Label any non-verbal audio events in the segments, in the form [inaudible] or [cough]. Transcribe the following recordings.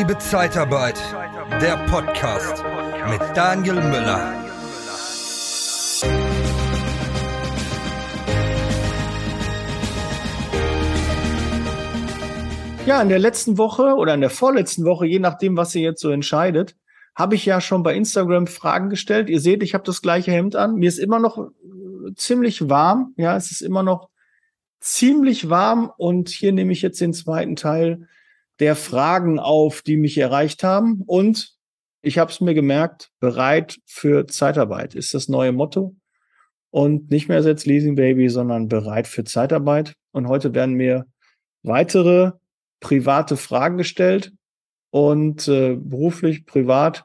Liebe Zeitarbeit, der Podcast mit Daniel Müller. Ja, in der letzten Woche oder in der vorletzten Woche, je nachdem, was ihr jetzt so entscheidet, habe ich ja schon bei Instagram Fragen gestellt. Ihr seht, ich habe das gleiche Hemd an. Mir ist immer noch äh, ziemlich warm. Ja, es ist immer noch ziemlich warm. Und hier nehme ich jetzt den zweiten Teil der Fragen auf, die mich erreicht haben. Und ich habe es mir gemerkt, bereit für Zeitarbeit ist das neue Motto. Und nicht mehr jetzt Leasing Baby, sondern bereit für Zeitarbeit. Und heute werden mir weitere private Fragen gestellt und äh, beruflich, privat.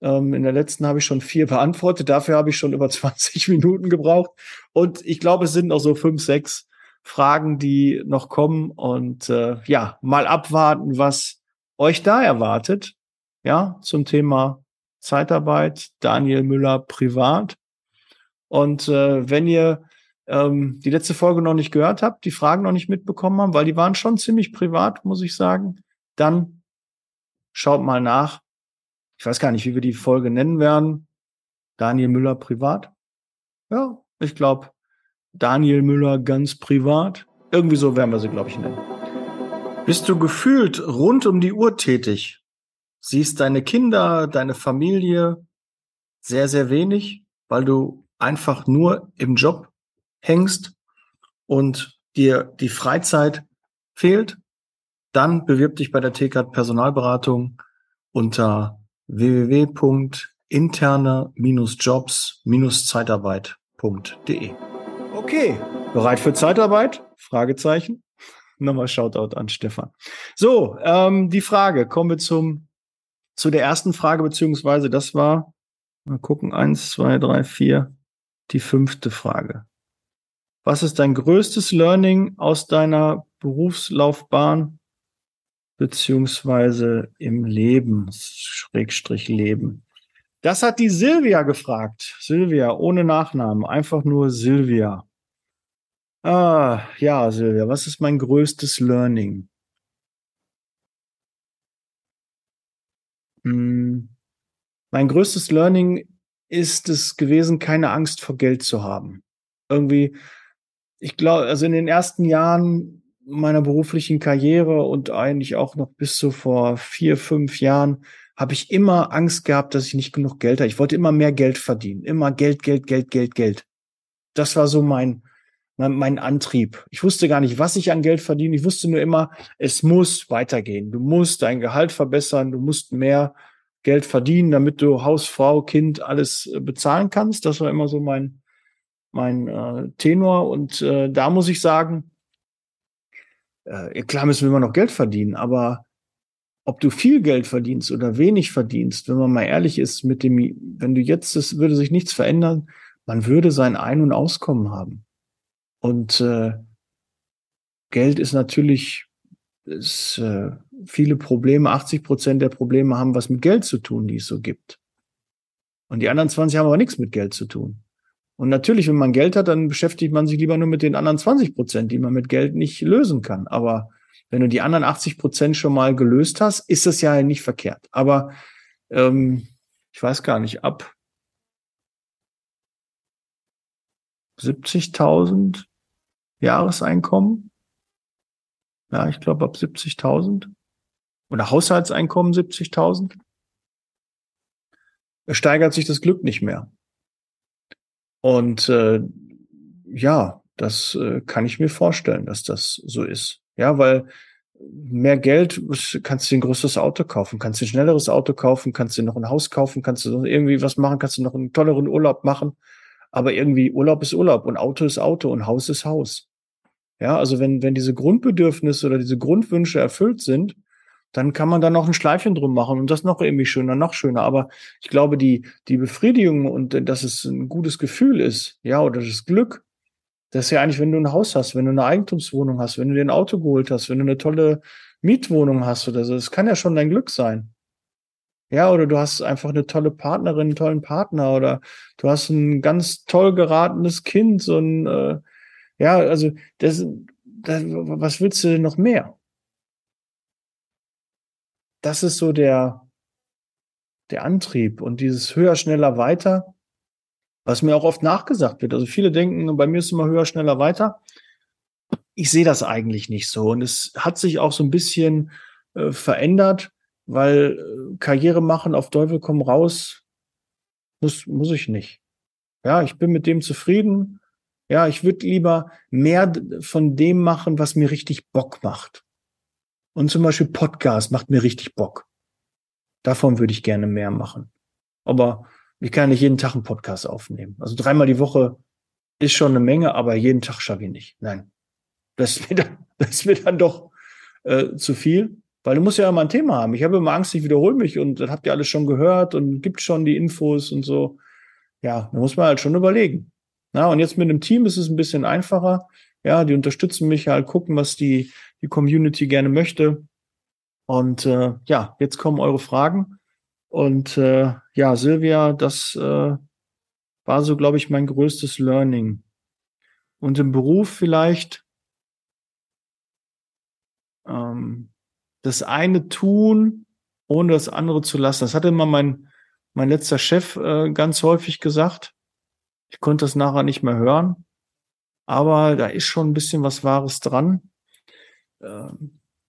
Ähm, in der letzten habe ich schon vier beantwortet. Dafür habe ich schon über [laughs] 20 Minuten gebraucht. Und ich glaube, es sind noch so fünf, sechs Fragen, die noch kommen. Und äh, ja, mal abwarten, was euch da erwartet. Ja, zum Thema Zeitarbeit, Daniel Müller privat. Und äh, wenn ihr ähm, die letzte Folge noch nicht gehört habt, die Fragen noch nicht mitbekommen haben, weil die waren schon ziemlich privat, muss ich sagen, dann schaut mal nach. Ich weiß gar nicht, wie wir die Folge nennen werden. Daniel Müller privat. Ja, ich glaube, Daniel Müller ganz privat. Irgendwie so werden wir sie, glaube ich, nennen. Bist du gefühlt rund um die Uhr tätig? Siehst deine Kinder, deine Familie sehr, sehr wenig, weil du einfach nur im Job hängst und dir die Freizeit fehlt, dann bewirb dich bei der TKAT Personalberatung unter www.interne-jobs-zeitarbeit.de. Okay, bereit für Zeitarbeit? Fragezeichen. [laughs] Nochmal Shoutout an Stefan. So, ähm, die Frage. Kommen wir zum, zu der ersten Frage, beziehungsweise das war, mal gucken, eins, zwei, drei, vier, die fünfte Frage. Was ist dein größtes Learning aus deiner Berufslaufbahn beziehungsweise im Leben, Schrägstrich Leben? Das hat die Silvia gefragt. Silvia, ohne Nachnamen, einfach nur Silvia. Ah, ja, Silvia, was ist mein größtes Learning? Hm, mein größtes Learning ist es gewesen, keine Angst vor Geld zu haben. Irgendwie ich glaube, also in den ersten Jahren meiner beruflichen Karriere und eigentlich auch noch bis so vor vier, fünf Jahren habe ich immer Angst gehabt, dass ich nicht genug Geld habe. Ich wollte immer mehr Geld verdienen. Immer Geld, Geld, Geld, Geld, Geld. Das war so mein, mein, mein Antrieb. Ich wusste gar nicht, was ich an Geld verdiene. Ich wusste nur immer, es muss weitergehen. Du musst dein Gehalt verbessern. Du musst mehr Geld verdienen, damit du Haus, Frau, Kind alles äh, bezahlen kannst. Das war immer so mein, mein äh, Tenor. Und äh, da muss ich sagen, äh, klar müssen wir immer noch Geld verdienen, aber ob du viel Geld verdienst oder wenig verdienst, wenn man mal ehrlich ist mit dem, wenn du jetzt, es würde sich nichts verändern, man würde sein Ein- und Auskommen haben. Und äh, Geld ist natürlich, ist, äh, viele Probleme, 80 Prozent der Probleme haben was mit Geld zu tun, die es so gibt. Und die anderen 20 haben aber nichts mit Geld zu tun. Und natürlich, wenn man Geld hat, dann beschäftigt man sich lieber nur mit den anderen 20 Prozent, die man mit Geld nicht lösen kann. Aber wenn du die anderen 80 Prozent schon mal gelöst hast, ist das ja nicht verkehrt. Aber ähm, ich weiß gar nicht, ab 70.000 Jahreseinkommen, ja, ich glaube ab 70.000 oder Haushaltseinkommen 70.000, steigert sich das Glück nicht mehr. Und äh, ja, das äh, kann ich mir vorstellen, dass das so ist. Ja, weil mehr Geld kannst du ein größeres Auto kaufen, kannst du ein schnelleres Auto kaufen, kannst du noch ein Haus kaufen, kannst du irgendwie was machen, kannst du noch einen tolleren Urlaub machen. Aber irgendwie Urlaub ist Urlaub und Auto ist Auto und Haus ist Haus. Ja, also wenn, wenn diese Grundbedürfnisse oder diese Grundwünsche erfüllt sind, dann kann man da noch ein Schleifchen drum machen und das noch irgendwie schöner, noch schöner. Aber ich glaube, die, die Befriedigung und dass es ein gutes Gefühl ist, ja, oder das Glück, das ist ja eigentlich, wenn du ein Haus hast, wenn du eine Eigentumswohnung hast, wenn du dir ein Auto geholt hast, wenn du eine tolle Mietwohnung hast oder so, das kann ja schon dein Glück sein. Ja, oder du hast einfach eine tolle Partnerin, einen tollen Partner oder du hast ein ganz toll geratenes Kind, so ein, äh, ja, also das, das, was willst du denn noch mehr? das ist so der, der Antrieb und dieses höher, schneller, weiter, was mir auch oft nachgesagt wird. Also viele denken, bei mir ist immer höher, schneller, weiter. Ich sehe das eigentlich nicht so. Und es hat sich auch so ein bisschen äh, verändert, weil äh, Karriere machen auf Teufel komm raus, muss, muss ich nicht. Ja, ich bin mit dem zufrieden. Ja, ich würde lieber mehr von dem machen, was mir richtig Bock macht. Und zum Beispiel Podcast macht mir richtig Bock. Davon würde ich gerne mehr machen. Aber ich kann nicht jeden Tag einen Podcast aufnehmen. Also dreimal die Woche ist schon eine Menge, aber jeden Tag schaffe ich nicht. Nein. Das ist mir dann, [laughs] das ist mir dann doch äh, zu viel. Weil du musst ja immer ein Thema haben. Ich habe immer Angst, ich wiederhole mich und das habt ihr alles schon gehört und gibt schon die Infos und so. Ja, da muss man halt schon überlegen. Na, und jetzt mit einem Team ist es ein bisschen einfacher. Ja, die unterstützen mich halt, gucken, was die, die Community gerne möchte. Und äh, ja, jetzt kommen eure Fragen. Und äh, ja, Silvia, das äh, war so, glaube ich, mein größtes Learning. Und im Beruf vielleicht ähm, das eine tun, ohne das andere zu lassen. Das hatte immer mein, mein letzter Chef äh, ganz häufig gesagt. Ich konnte das nachher nicht mehr hören. Aber da ist schon ein bisschen was Wahres dran. Äh,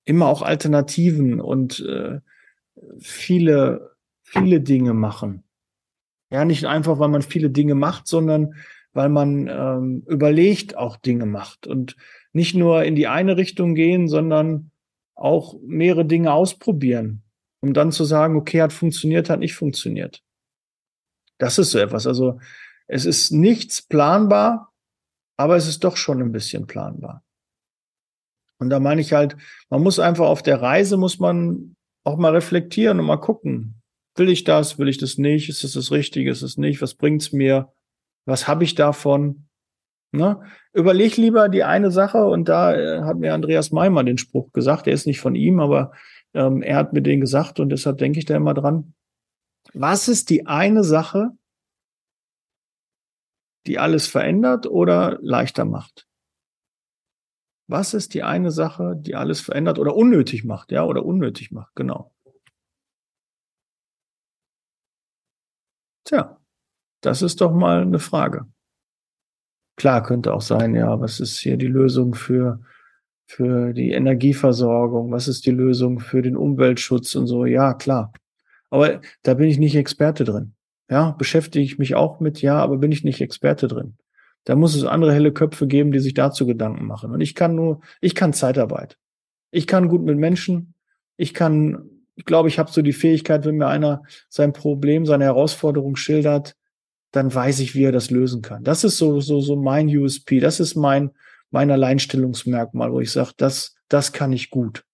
immer auch Alternativen und äh, viele, viele Dinge machen. Ja, nicht einfach, weil man viele Dinge macht, sondern weil man ähm, überlegt auch Dinge macht und nicht nur in die eine Richtung gehen, sondern auch mehrere Dinge ausprobieren, um dann zu sagen, okay, hat funktioniert, hat nicht funktioniert. Das ist so etwas. Also es ist nichts planbar, aber es ist doch schon ein bisschen planbar. Und da meine ich halt, man muss einfach auf der Reise, muss man auch mal reflektieren und mal gucken. Will ich das? Will ich das nicht? Ist es das Richtige? Ist es nicht? Was bringt's mir? Was habe ich davon? Ne? Überleg lieber die eine Sache und da äh, hat mir Andreas Meimer den Spruch gesagt. Der ist nicht von ihm, aber ähm, er hat mir den gesagt und deshalb denke ich da immer dran. Was ist die eine Sache, die alles verändert oder leichter macht? Was ist die eine Sache, die alles verändert oder unnötig macht, ja, oder unnötig macht, genau. Tja, das ist doch mal eine Frage. Klar, könnte auch sein, ja, was ist hier die Lösung für, für die Energieversorgung? Was ist die Lösung für den Umweltschutz und so? Ja, klar. Aber da bin ich nicht Experte drin. Ja, beschäftige ich mich auch mit, ja, aber bin ich nicht Experte drin. Da muss es andere helle Köpfe geben, die sich dazu Gedanken machen. Und ich kann nur, ich kann Zeitarbeit. Ich kann gut mit Menschen. Ich kann, ich glaube, ich habe so die Fähigkeit, wenn mir einer sein Problem, seine Herausforderung schildert, dann weiß ich, wie er das lösen kann. Das ist so, so, so mein USP. Das ist mein, mein Alleinstellungsmerkmal, wo ich sage, das, das kann ich gut.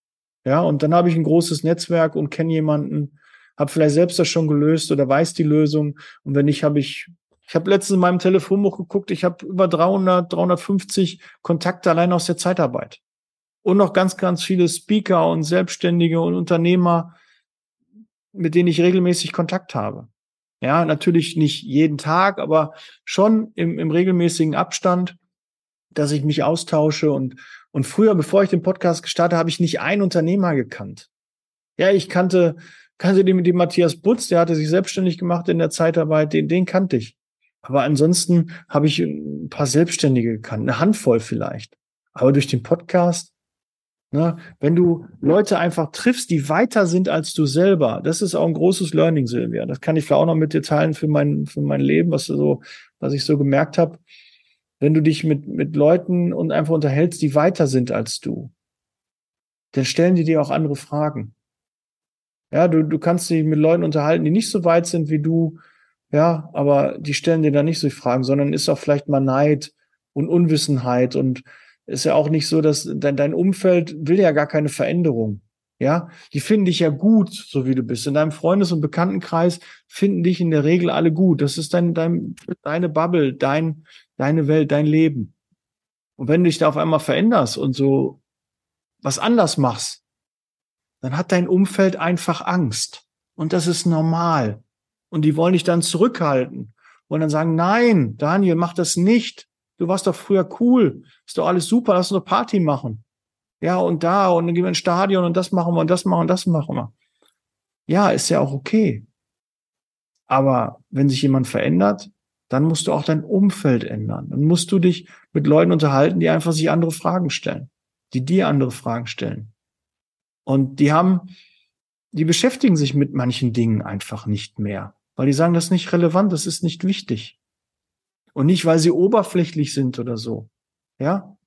Ja, und dann habe ich ein großes Netzwerk und kenne jemanden, habe vielleicht selbst das schon gelöst oder weiß die Lösung. Und wenn nicht, habe ich ich habe letztens in meinem Telefonbuch geguckt, ich habe über 300, 350 Kontakte allein aus der Zeitarbeit. Und noch ganz, ganz viele Speaker und Selbstständige und Unternehmer, mit denen ich regelmäßig Kontakt habe. Ja, natürlich nicht jeden Tag, aber schon im, im regelmäßigen Abstand, dass ich mich austausche. Und, und früher, bevor ich den Podcast gestartet habe, ich nicht einen Unternehmer gekannt. Ja, ich kannte, kannte den, den Matthias Butz, der hatte sich selbstständig gemacht in der Zeitarbeit, den, den kannte ich. Aber ansonsten habe ich ein paar Selbstständige gekannt, eine Handvoll vielleicht. Aber durch den Podcast, ne, wenn du Leute einfach triffst, die weiter sind als du selber, das ist auch ein großes Learning, Silvia. Das kann ich vielleicht auch noch mit dir teilen für mein, für mein Leben, was so, was ich so gemerkt habe. Wenn du dich mit, mit Leuten und einfach unterhältst, die weiter sind als du, dann stellen die dir auch andere Fragen. Ja, du, du kannst dich mit Leuten unterhalten, die nicht so weit sind wie du, ja, aber die stellen dir da nicht so Fragen, sondern ist auch vielleicht mal Neid und Unwissenheit und ist ja auch nicht so, dass dein, dein Umfeld will ja gar keine Veränderung. Ja, die finden dich ja gut, so wie du bist. In deinem Freundes- und Bekanntenkreis finden dich in der Regel alle gut. Das ist dein, dein, deine Bubble, dein, deine Welt, dein Leben. Und wenn du dich da auf einmal veränderst und so was anders machst, dann hat dein Umfeld einfach Angst. Und das ist normal und die wollen dich dann zurückhalten und dann sagen, nein, Daniel, mach das nicht. Du warst doch früher cool. Ist doch alles super, lass uns eine Party machen. Ja, und da, und dann gehen wir ins Stadion und das machen wir und das machen und das machen wir. Ja, ist ja auch okay. Aber wenn sich jemand verändert, dann musst du auch dein Umfeld ändern. Dann musst du dich mit Leuten unterhalten, die einfach sich andere Fragen stellen, die dir andere Fragen stellen. Und die haben, die beschäftigen sich mit manchen Dingen einfach nicht mehr, weil die sagen, das ist nicht relevant, das ist nicht wichtig. Und nicht, weil sie oberflächlich sind oder so. Ja?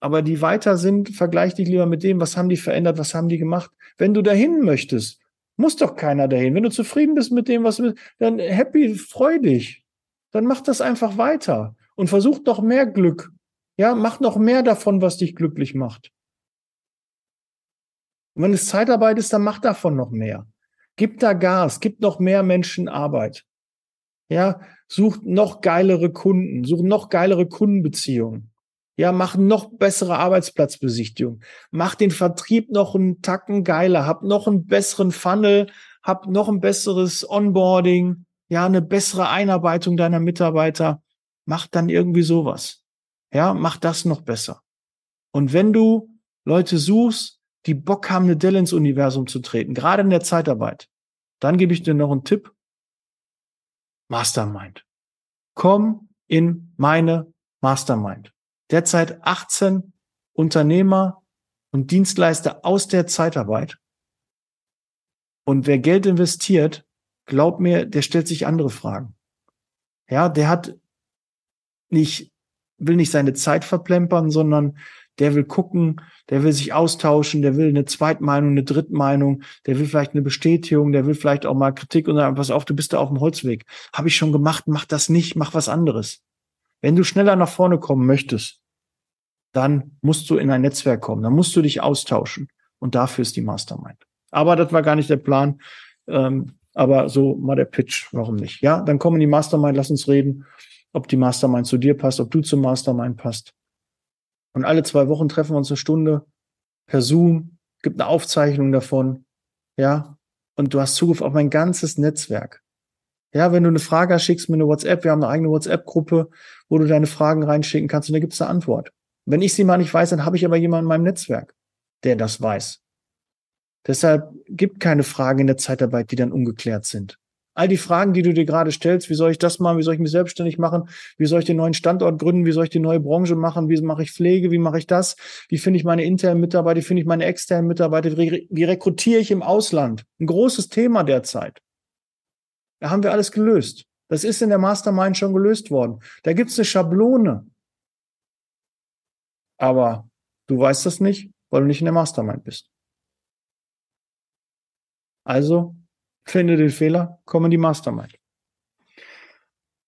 Aber die weiter sind, vergleich dich lieber mit dem, was haben die verändert, was haben die gemacht. Wenn du dahin möchtest, muss doch keiner dahin. Wenn du zufrieden bist mit dem, was du, dann happy, freu dich dann mach das einfach weiter und versuch noch mehr Glück. Ja, mach noch mehr davon, was dich glücklich macht. Und wenn es Zeitarbeit ist, dann mach davon noch mehr. Gib da Gas, gib noch mehr Menschen Arbeit. Ja, such noch geilere Kunden, such noch geilere Kundenbeziehungen. Ja, mach noch bessere Arbeitsplatzbesichtigung. Mach den Vertrieb noch einen Tacken geiler, hab noch einen besseren Funnel, hab noch ein besseres Onboarding ja, eine bessere Einarbeitung deiner Mitarbeiter, mach dann irgendwie sowas. Ja, mach das noch besser. Und wenn du Leute suchst, die Bock haben, eine Dell ins Universum zu treten, gerade in der Zeitarbeit, dann gebe ich dir noch einen Tipp. Mastermind. Komm in meine Mastermind. Derzeit 18 Unternehmer und Dienstleister aus der Zeitarbeit. Und wer Geld investiert, glaub mir, der stellt sich andere Fragen. Ja, der hat nicht, will nicht seine Zeit verplempern, sondern der will gucken, der will sich austauschen, der will eine Zweitmeinung, eine Drittmeinung, der will vielleicht eine Bestätigung, der will vielleicht auch mal Kritik und sagen, pass auf, du bist da auf dem Holzweg. Habe ich schon gemacht, mach das nicht, mach was anderes. Wenn du schneller nach vorne kommen möchtest, dann musst du in ein Netzwerk kommen, dann musst du dich austauschen. Und dafür ist die Mastermind. Aber das war gar nicht der Plan. Ähm, aber so mal der Pitch, warum nicht? Ja, dann kommen die Mastermind, lass uns reden, ob die Mastermind zu dir passt, ob du zum Mastermind passt. Und alle zwei Wochen treffen wir uns eine Stunde per Zoom, gibt eine Aufzeichnung davon, ja, und du hast Zugriff auf mein ganzes Netzwerk. Ja, wenn du eine Frage schickst mir eine WhatsApp. Wir haben eine eigene WhatsApp-Gruppe, wo du deine Fragen reinschicken kannst und da gibt's eine Antwort. Wenn ich sie mal nicht weiß, dann habe ich aber jemanden in meinem Netzwerk, der das weiß. Deshalb gibt keine Fragen in der Zeitarbeit, die dann ungeklärt sind. All die Fragen, die du dir gerade stellst, wie soll ich das machen, wie soll ich mich selbstständig machen, wie soll ich den neuen Standort gründen, wie soll ich die neue Branche machen, wie mache ich Pflege, wie mache ich das, wie finde ich meine internen Mitarbeiter, wie finde ich meine externen Mitarbeiter, wie rekrutiere ich im Ausland. Ein großes Thema derzeit. Da haben wir alles gelöst. Das ist in der Mastermind schon gelöst worden. Da gibt es eine Schablone. Aber du weißt das nicht, weil du nicht in der Mastermind bist. Also finde den Fehler, komm in die Mastermind.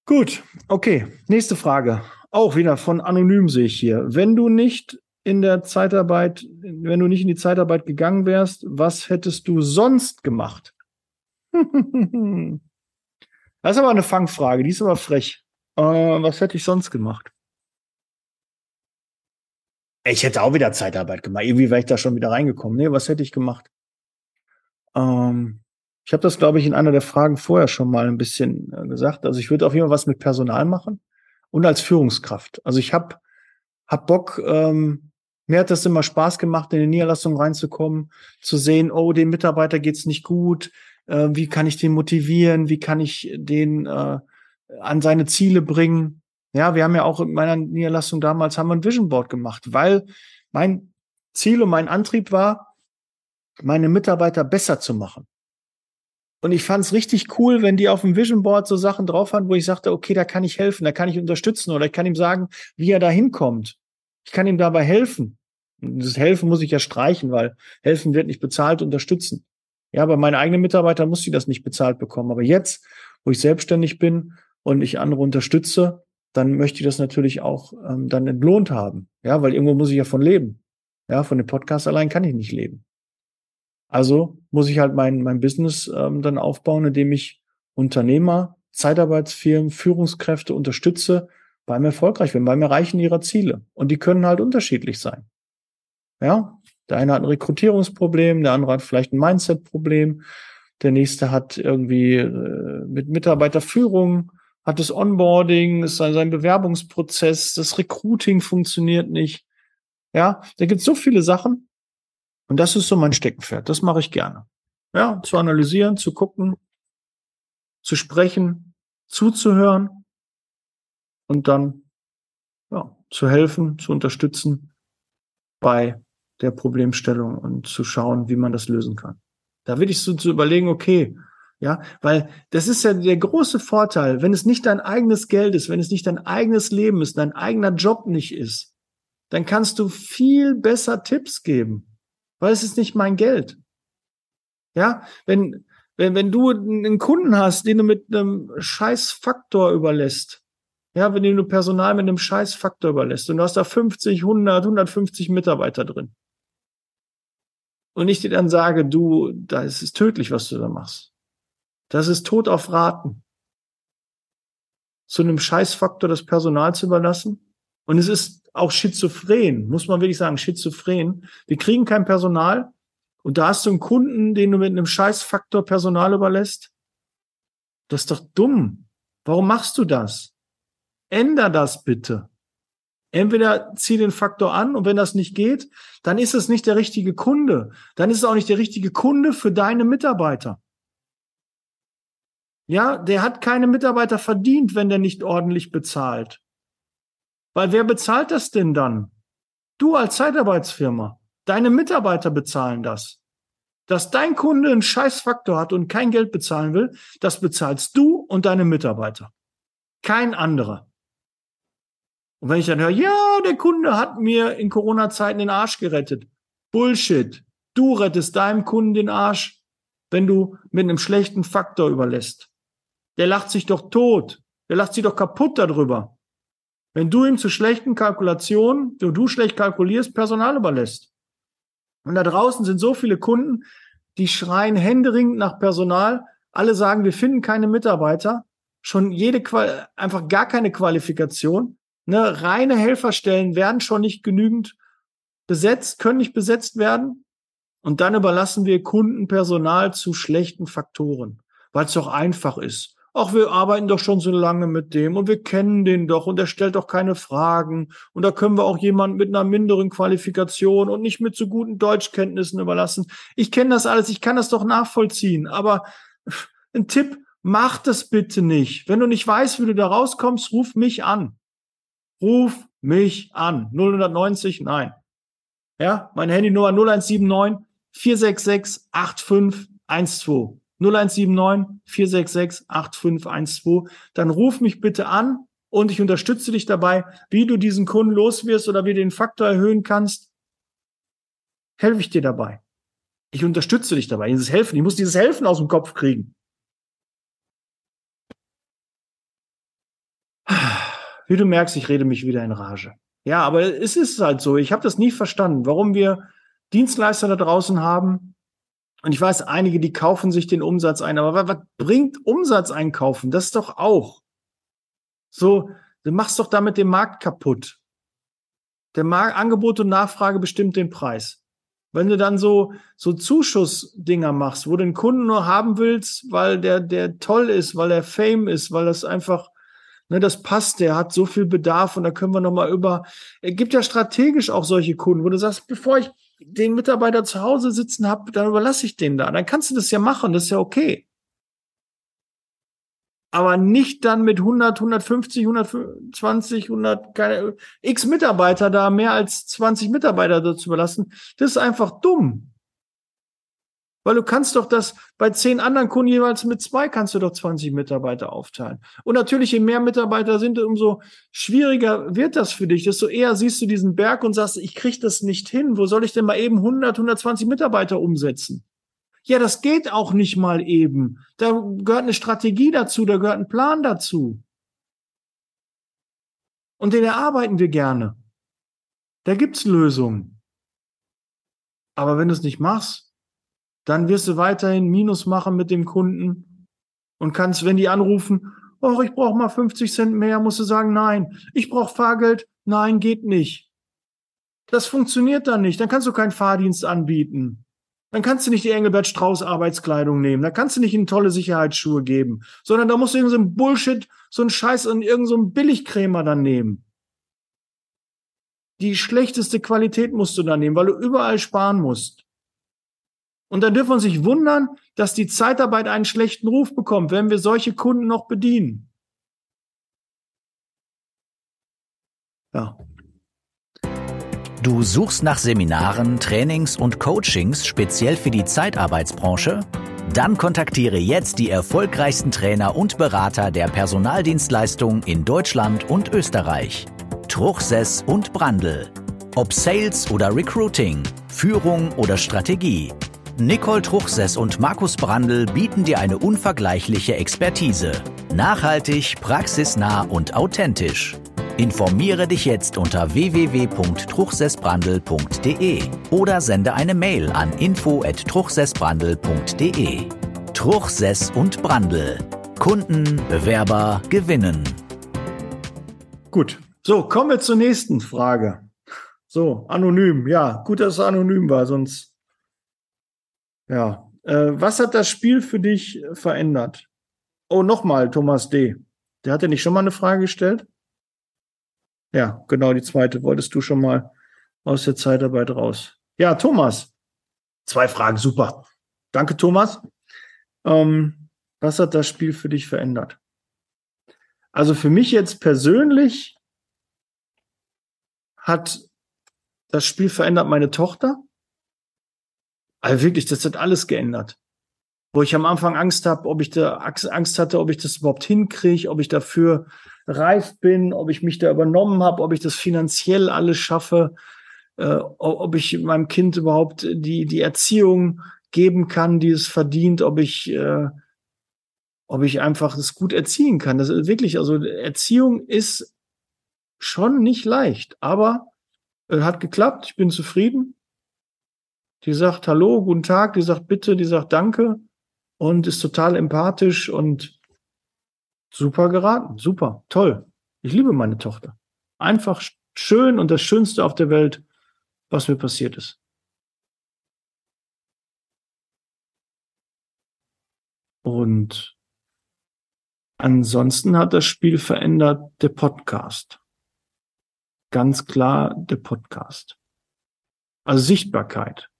Gut, okay. Nächste Frage. Auch wieder von anonym sehe ich hier. Wenn du nicht in der Zeitarbeit, wenn du nicht in die Zeitarbeit gegangen wärst, was hättest du sonst gemacht? [laughs] das ist aber eine Fangfrage, die ist aber frech. Äh, was hätte ich sonst gemacht? Ich hätte auch wieder Zeitarbeit gemacht. Irgendwie wäre ich da schon wieder reingekommen. Nee, was hätte ich gemacht? Ähm, ich habe das, glaube ich, in einer der Fragen vorher schon mal ein bisschen äh, gesagt. Also ich würde auf jeden Fall was mit Personal machen und als Führungskraft. Also ich habe hab Bock, ähm, mir hat das immer Spaß gemacht, in die Niederlassung reinzukommen, zu sehen, oh, dem Mitarbeiter geht's nicht gut, äh, wie kann ich den motivieren, wie kann ich den äh, an seine Ziele bringen. Ja, wir haben ja auch in meiner Niederlassung damals haben wir ein Vision Board gemacht, weil mein Ziel und mein Antrieb war, meine Mitarbeiter besser zu machen. Und ich fand es richtig cool, wenn die auf dem Vision Board so Sachen drauf haben, wo ich sagte, okay, da kann ich helfen, da kann ich unterstützen oder ich kann ihm sagen, wie er da hinkommt. Ich kann ihm dabei helfen. Und das Helfen muss ich ja streichen, weil helfen wird nicht bezahlt, unterstützen. Ja, aber meine eigenen Mitarbeiter muss sie das nicht bezahlt bekommen. Aber jetzt, wo ich selbstständig bin und ich andere unterstütze, dann möchte ich das natürlich auch ähm, dann entlohnt haben. Ja, weil irgendwo muss ich ja von leben. Ja, von dem Podcast allein kann ich nicht leben. Also muss ich halt mein, mein Business ähm, dann aufbauen, indem ich Unternehmer, Zeitarbeitsfirmen, Führungskräfte unterstütze, beim erfolgreich werden, beim Erreichen ihrer Ziele. Und die können halt unterschiedlich sein. Ja, der eine hat ein Rekrutierungsproblem, der andere hat vielleicht ein Mindset-Problem, der nächste hat irgendwie äh, mit Mitarbeiterführung, hat das Onboarding, ist sein, sein Bewerbungsprozess, das Recruiting funktioniert nicht. Ja, da gibt es so viele Sachen. Und das ist so mein Steckenpferd. Das mache ich gerne. Ja, zu analysieren, zu gucken, zu sprechen, zuzuhören und dann ja, zu helfen, zu unterstützen bei der Problemstellung und zu schauen, wie man das lösen kann. Da will ich so zu überlegen, okay, ja, weil das ist ja der große Vorteil, wenn es nicht dein eigenes Geld ist, wenn es nicht dein eigenes Leben ist, dein eigener Job nicht ist, dann kannst du viel besser Tipps geben, weil es ist nicht mein Geld. Ja, wenn, wenn, wenn du einen Kunden hast, den du mit einem Scheißfaktor überlässt, ja, wenn du Personal mit einem Scheißfaktor überlässt und du hast da 50, 100, 150 Mitarbeiter drin. Und ich dir dann sage, du, da ist tödlich, was du da machst. Das ist Tod auf Raten. Zu einem Scheißfaktor das Personal zu überlassen. Und es ist auch schizophren, muss man wirklich sagen, schizophren. Wir kriegen kein Personal. Und da hast du einen Kunden, den du mit einem Scheißfaktor Personal überlässt. Das ist doch dumm. Warum machst du das? Änder das bitte. Entweder zieh den Faktor an und wenn das nicht geht, dann ist es nicht der richtige Kunde. Dann ist es auch nicht der richtige Kunde für deine Mitarbeiter. Ja, der hat keine Mitarbeiter verdient, wenn der nicht ordentlich bezahlt. Weil wer bezahlt das denn dann? Du als Zeitarbeitsfirma. Deine Mitarbeiter bezahlen das. Dass dein Kunde einen Scheißfaktor hat und kein Geld bezahlen will, das bezahlst du und deine Mitarbeiter. Kein anderer. Und wenn ich dann höre, ja, der Kunde hat mir in Corona-Zeiten den Arsch gerettet. Bullshit. Du rettest deinem Kunden den Arsch, wenn du mit einem schlechten Faktor überlässt. Der lacht sich doch tot. Der lacht sich doch kaputt darüber. Wenn du ihm zu schlechten Kalkulationen, du, du schlecht kalkulierst, Personal überlässt. Und da draußen sind so viele Kunden, die schreien händeringend nach Personal. Alle sagen, wir finden keine Mitarbeiter. Schon jede, Qual einfach gar keine Qualifikation. Ne, reine Helferstellen werden schon nicht genügend besetzt, können nicht besetzt werden. Und dann überlassen wir Kunden Personal zu schlechten Faktoren, weil es doch einfach ist ach, wir arbeiten doch schon so lange mit dem und wir kennen den doch und er stellt doch keine Fragen und da können wir auch jemanden mit einer minderen Qualifikation und nicht mit so guten Deutschkenntnissen überlassen. Ich kenne das alles, ich kann das doch nachvollziehen, aber ein Tipp, mach das bitte nicht. Wenn du nicht weißt, wie du da rauskommst, ruf mich an. Ruf mich an. 090, nein. Ja, meine Handynummer 0179 466 8512. 0179 466 8512. Dann ruf mich bitte an und ich unterstütze dich dabei, wie du diesen Kunden los wirst oder wie du den Faktor erhöhen kannst. Helfe ich dir dabei. Ich unterstütze dich dabei. Dieses Helfen. Ich muss dieses Helfen aus dem Kopf kriegen. Wie du merkst, ich rede mich wieder in Rage. Ja, aber es ist halt so. Ich habe das nie verstanden, warum wir Dienstleister da draußen haben, und ich weiß, einige, die kaufen sich den Umsatz ein, aber was bringt Umsatz einkaufen? Das ist doch auch. So, du machst doch damit den Markt kaputt. Der Markt, Angebot und Nachfrage bestimmt den Preis. Wenn du dann so, so Zuschussdinger machst, wo du den Kunden nur haben willst, weil der, der toll ist, weil er Fame ist, weil das einfach, ne, das passt, der hat so viel Bedarf und da können wir nochmal über, es gibt ja strategisch auch solche Kunden, wo du sagst, bevor ich den Mitarbeiter zu Hause sitzen habe, dann überlasse ich den da. Dann kannst du das ja machen, das ist ja okay. Aber nicht dann mit 100, 150, 120, 100, keine, x Mitarbeiter da, mehr als 20 Mitarbeiter dazu überlassen. Das ist einfach dumm. Weil du kannst doch das bei zehn anderen Kunden jeweils mit zwei kannst du doch 20 Mitarbeiter aufteilen. Und natürlich, je mehr Mitarbeiter sind, umso schwieriger wird das für dich. Desto eher siehst du diesen Berg und sagst, ich krieg das nicht hin. Wo soll ich denn mal eben 100, 120 Mitarbeiter umsetzen? Ja, das geht auch nicht mal eben. Da gehört eine Strategie dazu, da gehört ein Plan dazu. Und den erarbeiten wir gerne. Da gibt's Lösungen. Aber wenn du es nicht machst, dann wirst du weiterhin Minus machen mit dem Kunden und kannst, wenn die anrufen, oh, ich brauche mal 50 Cent mehr, musst du sagen, nein, ich brauche Fahrgeld, nein, geht nicht. Das funktioniert dann nicht. Dann kannst du keinen Fahrdienst anbieten. Dann kannst du nicht die Engelbert Strauß Arbeitskleidung nehmen. Dann kannst du nicht in tolle Sicherheitsschuhe geben, sondern da musst du irgendeinen so Bullshit, so einen Scheiß und irgendeinen so Billigkrämer dann nehmen. Die schlechteste Qualität musst du dann nehmen, weil du überall sparen musst. Und dann dürfen wir uns nicht wundern, dass die Zeitarbeit einen schlechten Ruf bekommt, wenn wir solche Kunden noch bedienen. Ja. Du suchst nach Seminaren, Trainings und Coachings speziell für die Zeitarbeitsbranche? Dann kontaktiere jetzt die erfolgreichsten Trainer und Berater der Personaldienstleistung in Deutschland und Österreich. Truchsess und Brandl. Ob Sales oder Recruiting, Führung oder Strategie. Nicole Truchsess und Markus Brandl bieten dir eine unvergleichliche Expertise. Nachhaltig, praxisnah und authentisch. Informiere dich jetzt unter www.truchsessbrandel.de oder sende eine Mail an info@truchsessbrandel.de. Truchsess und Brandel. Kunden, Bewerber gewinnen. Gut. So, kommen wir zur nächsten Frage. So, anonym. Ja, gut, dass es anonym war, sonst. Ja. Äh, was hat das Spiel für dich verändert? Oh, nochmal, Thomas D. Der hat ja nicht schon mal eine Frage gestellt? Ja, genau, die zweite wolltest du schon mal aus der Zeitarbeit raus. Ja, Thomas. Zwei Fragen, super. Danke, Thomas. Ähm, was hat das Spiel für dich verändert? Also für mich jetzt persönlich hat das Spiel verändert meine Tochter. Also wirklich, das hat alles geändert. Wo ich am Anfang Angst habe, ob ich da Angst hatte, ob ich das überhaupt hinkriege, ob ich dafür reif bin, ob ich mich da übernommen habe, ob ich das finanziell alles schaffe, äh, ob ich meinem Kind überhaupt die, die Erziehung geben kann, die es verdient, ob ich, äh, ob ich einfach es gut erziehen kann. Das ist wirklich, also Erziehung ist schon nicht leicht, aber äh, hat geklappt. Ich bin zufrieden. Die sagt Hallo, guten Tag, die sagt Bitte, die sagt Danke und ist total empathisch und Super geraten, super, toll. Ich liebe meine Tochter. Einfach schön und das Schönste auf der Welt, was mir passiert ist. Und ansonsten hat das Spiel verändert der Podcast. Ganz klar der Podcast. Also Sichtbarkeit.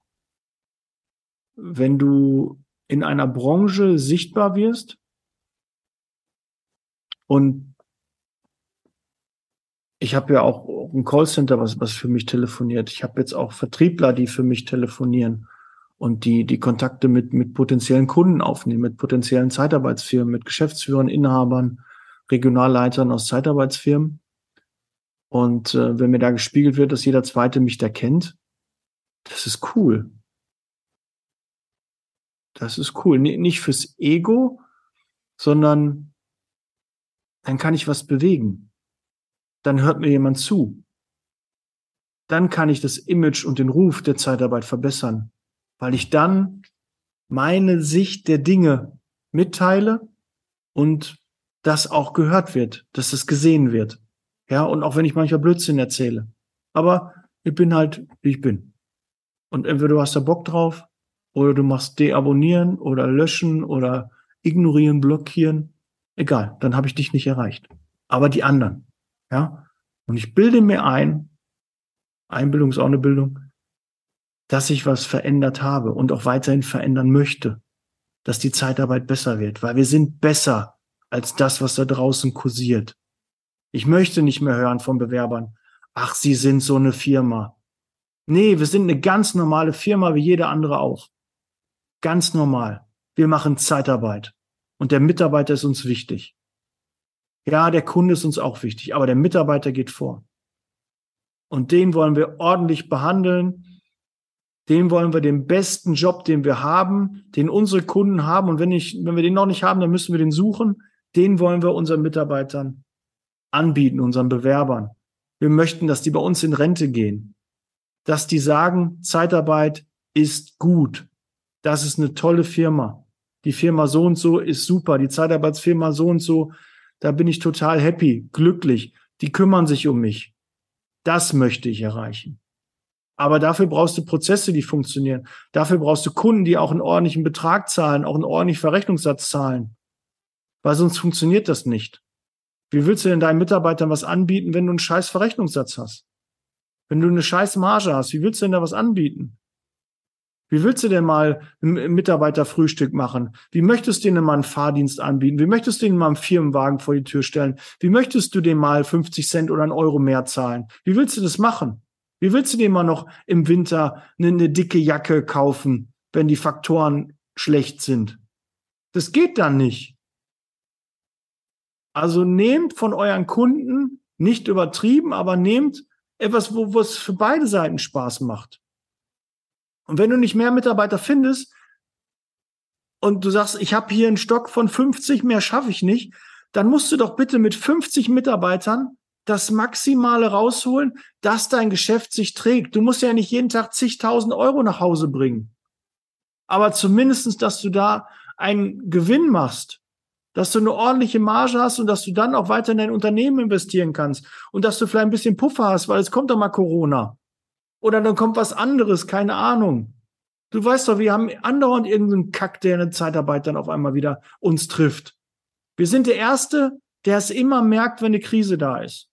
Wenn du in einer Branche sichtbar wirst, und ich habe ja auch ein Callcenter, was, was für mich telefoniert. Ich habe jetzt auch Vertriebler, die für mich telefonieren und die die Kontakte mit, mit potenziellen Kunden aufnehmen, mit potenziellen Zeitarbeitsfirmen, mit Geschäftsführern, Inhabern, Regionalleitern aus Zeitarbeitsfirmen. Und äh, wenn mir da gespiegelt wird, dass jeder Zweite mich da kennt, das ist cool. Das ist cool. N nicht fürs Ego, sondern dann kann ich was bewegen. Dann hört mir jemand zu. Dann kann ich das Image und den Ruf der Zeitarbeit verbessern, weil ich dann meine Sicht der Dinge mitteile und das auch gehört wird, dass es gesehen wird. Ja, und auch wenn ich manchmal Blödsinn erzähle. Aber ich bin halt, wie ich bin. Und entweder du hast da Bock drauf oder du machst deabonnieren oder löschen oder ignorieren, blockieren. Egal, dann habe ich dich nicht erreicht. Aber die anderen, ja. Und ich bilde mir ein, Einbildung ist auch eine Bildung, dass ich was verändert habe und auch weiterhin verändern möchte, dass die Zeitarbeit besser wird, weil wir sind besser als das, was da draußen kursiert. Ich möchte nicht mehr hören von Bewerbern, ach, sie sind so eine Firma. Nee, wir sind eine ganz normale Firma wie jede andere auch. Ganz normal. Wir machen Zeitarbeit. Und der Mitarbeiter ist uns wichtig. Ja, der Kunde ist uns auch wichtig, aber der Mitarbeiter geht vor. Und den wollen wir ordentlich behandeln. Den wollen wir den besten Job, den wir haben, den unsere Kunden haben. Und wenn, ich, wenn wir den noch nicht haben, dann müssen wir den suchen. Den wollen wir unseren Mitarbeitern anbieten, unseren Bewerbern. Wir möchten, dass die bei uns in Rente gehen. Dass die sagen, Zeitarbeit ist gut. Das ist eine tolle Firma die Firma so und so ist super, die Zeitarbeitsfirma so und so, da bin ich total happy, glücklich, die kümmern sich um mich. Das möchte ich erreichen. Aber dafür brauchst du Prozesse, die funktionieren. Dafür brauchst du Kunden, die auch einen ordentlichen Betrag zahlen, auch einen ordentlichen Verrechnungssatz zahlen. Weil sonst funktioniert das nicht. Wie willst du denn deinen Mitarbeitern was anbieten, wenn du einen scheiß Verrechnungssatz hast? Wenn du eine scheiß Marge hast, wie willst du denn da was anbieten? Wie willst du denn mal ein Mitarbeiterfrühstück machen? Wie möchtest du denen mal einen Fahrdienst anbieten? Wie möchtest du denen mal einen Firmenwagen vor die Tür stellen? Wie möchtest du denen mal 50 Cent oder einen Euro mehr zahlen? Wie willst du das machen? Wie willst du denen mal noch im Winter eine, eine dicke Jacke kaufen, wenn die Faktoren schlecht sind? Das geht dann nicht. Also nehmt von euren Kunden, nicht übertrieben, aber nehmt etwas, wo, wo es für beide Seiten Spaß macht. Und wenn du nicht mehr Mitarbeiter findest und du sagst, ich habe hier einen Stock von 50, mehr schaffe ich nicht, dann musst du doch bitte mit 50 Mitarbeitern das Maximale rausholen, dass dein Geschäft sich trägt. Du musst ja nicht jeden Tag zigtausend Euro nach Hause bringen. Aber zumindestens, dass du da einen Gewinn machst, dass du eine ordentliche Marge hast und dass du dann auch weiter in dein Unternehmen investieren kannst und dass du vielleicht ein bisschen Puffer hast, weil es kommt doch mal Corona. Oder dann kommt was anderes, keine Ahnung. Du weißt doch, wir haben andauernd irgendeinen Kack, der eine Zeitarbeit dann auf einmal wieder uns trifft. Wir sind der Erste, der es immer merkt, wenn eine Krise da ist.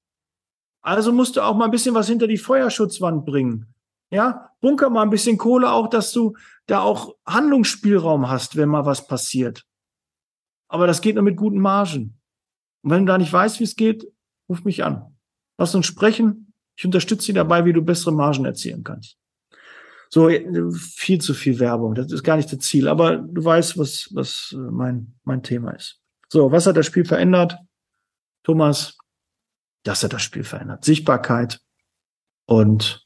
Also musst du auch mal ein bisschen was hinter die Feuerschutzwand bringen. Ja, bunker mal ein bisschen Kohle auch, dass du da auch Handlungsspielraum hast, wenn mal was passiert. Aber das geht nur mit guten Margen. Und wenn du da nicht weißt, wie es geht, ruf mich an. Lass uns sprechen. Ich unterstütze Sie dabei, wie du bessere Margen erzielen kannst. So, viel zu viel Werbung. Das ist gar nicht das Ziel. Aber du weißt, was, was äh, mein, mein Thema ist. So, was hat das Spiel verändert? Thomas, das hat das Spiel verändert. Sichtbarkeit und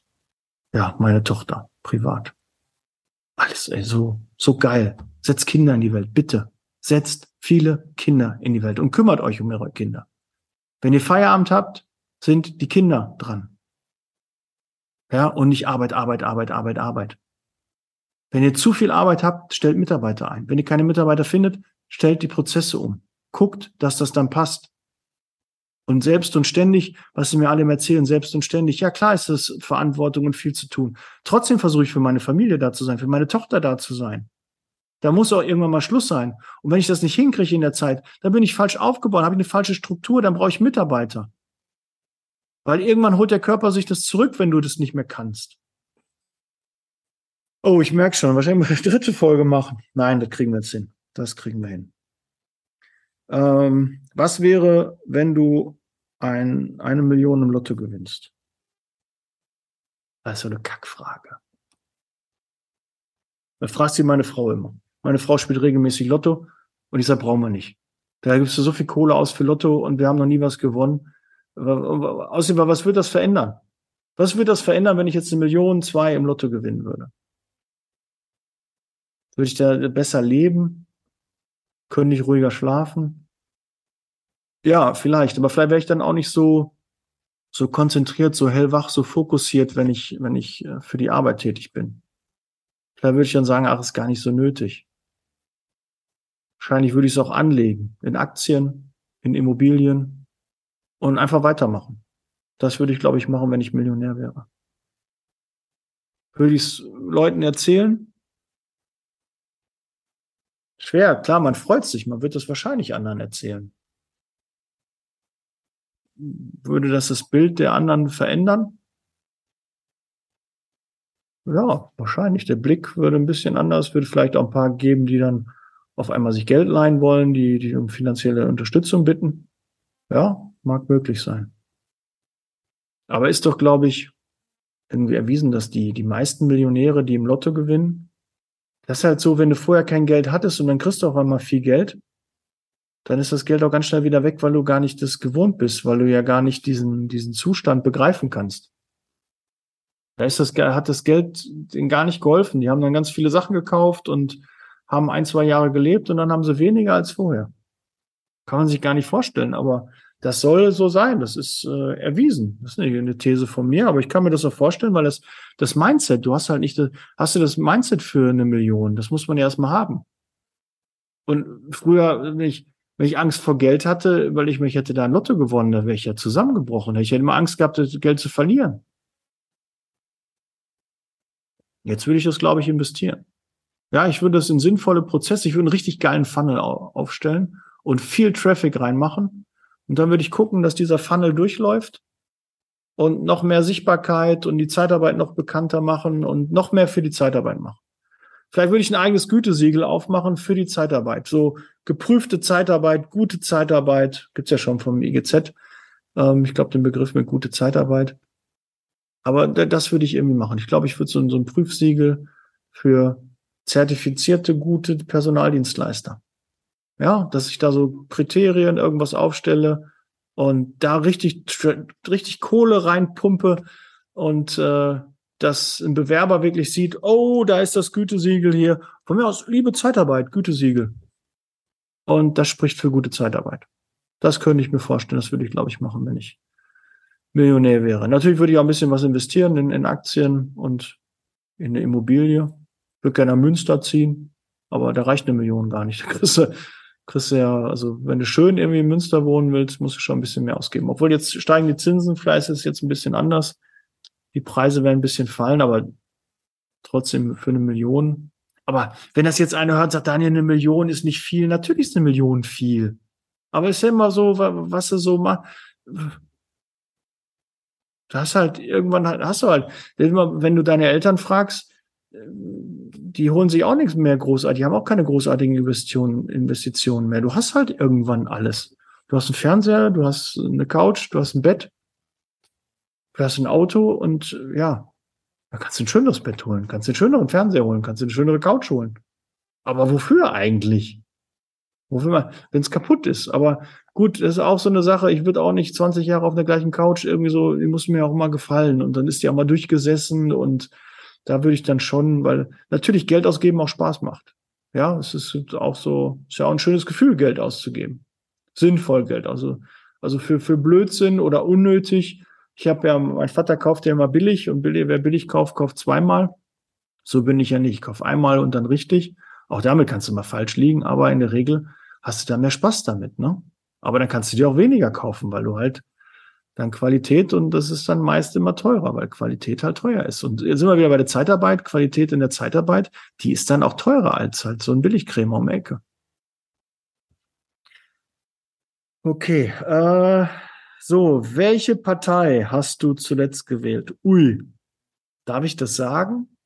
ja, meine Tochter, privat. Alles, ey, so, so geil. Setzt Kinder in die Welt, bitte. Setzt viele Kinder in die Welt und kümmert euch um eure Kinder. Wenn ihr Feierabend habt, sind die Kinder dran. Ja, und nicht Arbeit, Arbeit, Arbeit, Arbeit, Arbeit. Wenn ihr zu viel Arbeit habt, stellt Mitarbeiter ein. Wenn ihr keine Mitarbeiter findet, stellt die Prozesse um. Guckt, dass das dann passt. Und selbst und ständig, was sie mir alle erzählen, selbst und ständig, ja klar ist das Verantwortung und viel zu tun. Trotzdem versuche ich für meine Familie da zu sein, für meine Tochter da zu sein. Da muss auch irgendwann mal Schluss sein. Und wenn ich das nicht hinkriege in der Zeit, dann bin ich falsch aufgebaut, habe ich eine falsche Struktur, dann brauche ich Mitarbeiter. Weil irgendwann holt der Körper sich das zurück, wenn du das nicht mehr kannst. Oh, ich merke schon, wahrscheinlich eine dritte Folge machen. Nein, das kriegen wir jetzt hin. Das kriegen wir hin. Ähm, was wäre, wenn du ein, eine Million im Lotto gewinnst? Das ist so eine Kackfrage. Da fragt sie meine Frau immer. Meine Frau spielt regelmäßig Lotto und ich sage, brauchen wir nicht. Da gibst du so viel Kohle aus für Lotto und wir haben noch nie was gewonnen. Außerdem, was wird das verändern? Was wird das verändern, wenn ich jetzt eine Million, zwei im Lotto gewinnen würde? Würde ich da besser leben? Könnte ich ruhiger schlafen? Ja, vielleicht, aber vielleicht wäre ich dann auch nicht so, so konzentriert, so hellwach, so fokussiert, wenn ich, wenn ich äh, für die Arbeit tätig bin. Vielleicht würde ich dann sagen, ach, ist gar nicht so nötig. Wahrscheinlich würde ich es auch anlegen. In Aktien, in Immobilien, und einfach weitermachen. Das würde ich, glaube ich, machen, wenn ich Millionär wäre. Würde ich es Leuten erzählen? Schwer, klar, man freut sich, man wird es wahrscheinlich anderen erzählen. Würde das das Bild der anderen verändern? Ja, wahrscheinlich. Der Blick würde ein bisschen anders, würde vielleicht auch ein paar geben, die dann auf einmal sich Geld leihen wollen, die, die um finanzielle Unterstützung bitten. Ja, Mag möglich sein. Aber ist doch, glaube ich, irgendwie erwiesen, dass die, die meisten Millionäre, die im Lotto gewinnen, das ist halt so, wenn du vorher kein Geld hattest und dann kriegst du auf einmal viel Geld, dann ist das Geld auch ganz schnell wieder weg, weil du gar nicht das gewohnt bist, weil du ja gar nicht diesen, diesen Zustand begreifen kannst. Da ist das, hat das Geld denen gar nicht geholfen. Die haben dann ganz viele Sachen gekauft und haben ein, zwei Jahre gelebt und dann haben sie weniger als vorher. Kann man sich gar nicht vorstellen, aber das soll so sein. Das ist äh, erwiesen. Das ist nicht eine These von mir, aber ich kann mir das auch vorstellen, weil das, das Mindset, du hast halt nicht, hast du das Mindset für eine Million. Das muss man ja erstmal haben. Und früher, wenn ich, wenn ich Angst vor Geld hatte, weil ich mich hätte da ein Lotto gewonnen, da wäre ich ja zusammengebrochen. Ich hätte immer Angst gehabt, das Geld zu verlieren. Jetzt würde ich das, glaube ich, investieren. Ja, ich würde das in sinnvolle Prozesse, ich würde einen richtig geilen Funnel aufstellen und viel Traffic reinmachen und dann würde ich gucken, dass dieser Funnel durchläuft und noch mehr Sichtbarkeit und die Zeitarbeit noch bekannter machen und noch mehr für die Zeitarbeit machen. Vielleicht würde ich ein eigenes Gütesiegel aufmachen für die Zeitarbeit. So geprüfte Zeitarbeit, gute Zeitarbeit, gibt's ja schon vom IGZ. Ähm, ich glaube, den Begriff mit gute Zeitarbeit. Aber das würde ich irgendwie machen. Ich glaube, ich würde so, so ein Prüfsiegel für zertifizierte gute Personaldienstleister. Ja, dass ich da so Kriterien irgendwas aufstelle und da richtig richtig Kohle reinpumpe und äh, dass ein Bewerber wirklich sieht, oh, da ist das Gütesiegel hier. Von mir aus, liebe Zeitarbeit, Gütesiegel. Und das spricht für gute Zeitarbeit. Das könnte ich mir vorstellen, das würde ich, glaube ich, machen, wenn ich Millionär wäre. Natürlich würde ich auch ein bisschen was investieren in, in Aktien und in eine Immobilie. Würde gerne nach Münster ziehen, aber da reicht eine Million gar nicht. [laughs] Da kriegst du, kriegst du ja, also wenn du schön irgendwie in Münster wohnen willst, musst du schon ein bisschen mehr ausgeben. Obwohl jetzt steigen die Zinsen, vielleicht ist es jetzt ein bisschen anders. Die Preise werden ein bisschen fallen, aber trotzdem für eine Million. Aber wenn das jetzt einer hört, sagt Daniel, eine Million ist nicht viel. Natürlich ist eine Million viel. Aber ist ja immer so, was du so machst. Du hast halt irgendwann hast du halt, wenn du deine Eltern fragst, die holen sich auch nichts mehr großartig, die haben auch keine großartigen Investitionen, Investitionen mehr. Du hast halt irgendwann alles. Du hast einen Fernseher, du hast eine Couch, du hast ein Bett, du hast ein Auto und ja, da kannst du ein schöneres Bett holen, kannst du einen schöneren Fernseher holen, kannst du eine schönere Couch holen. Aber wofür eigentlich? Wofür man, wenn es kaputt ist. Aber gut, das ist auch so eine Sache. Ich würde auch nicht 20 Jahre auf der gleichen Couch irgendwie so, die muss mir auch mal gefallen. Und dann ist die auch mal durchgesessen und da würde ich dann schon, weil natürlich Geld ausgeben auch Spaß macht. Ja, es ist auch so, ist ja auch ein schönes Gefühl, Geld auszugeben. Sinnvoll Geld. Also, also für, für Blödsinn oder unnötig. Ich habe ja, mein Vater kauft ja immer billig und billig, wer billig kauft, kauft zweimal. So bin ich ja nicht. Ich kaufe einmal und dann richtig. Auch damit kannst du mal falsch liegen, aber in der Regel hast du da mehr Spaß damit, ne? Aber dann kannst du dir auch weniger kaufen, weil du halt dann Qualität und das ist dann meist immer teurer, weil Qualität halt teuer ist. Und jetzt sind wir wieder bei der Zeitarbeit. Qualität in der Zeitarbeit, die ist dann auch teurer als halt so ein Billigcreme um die Ecke. Okay, äh, so, welche Partei hast du zuletzt gewählt? Ui, darf ich das sagen?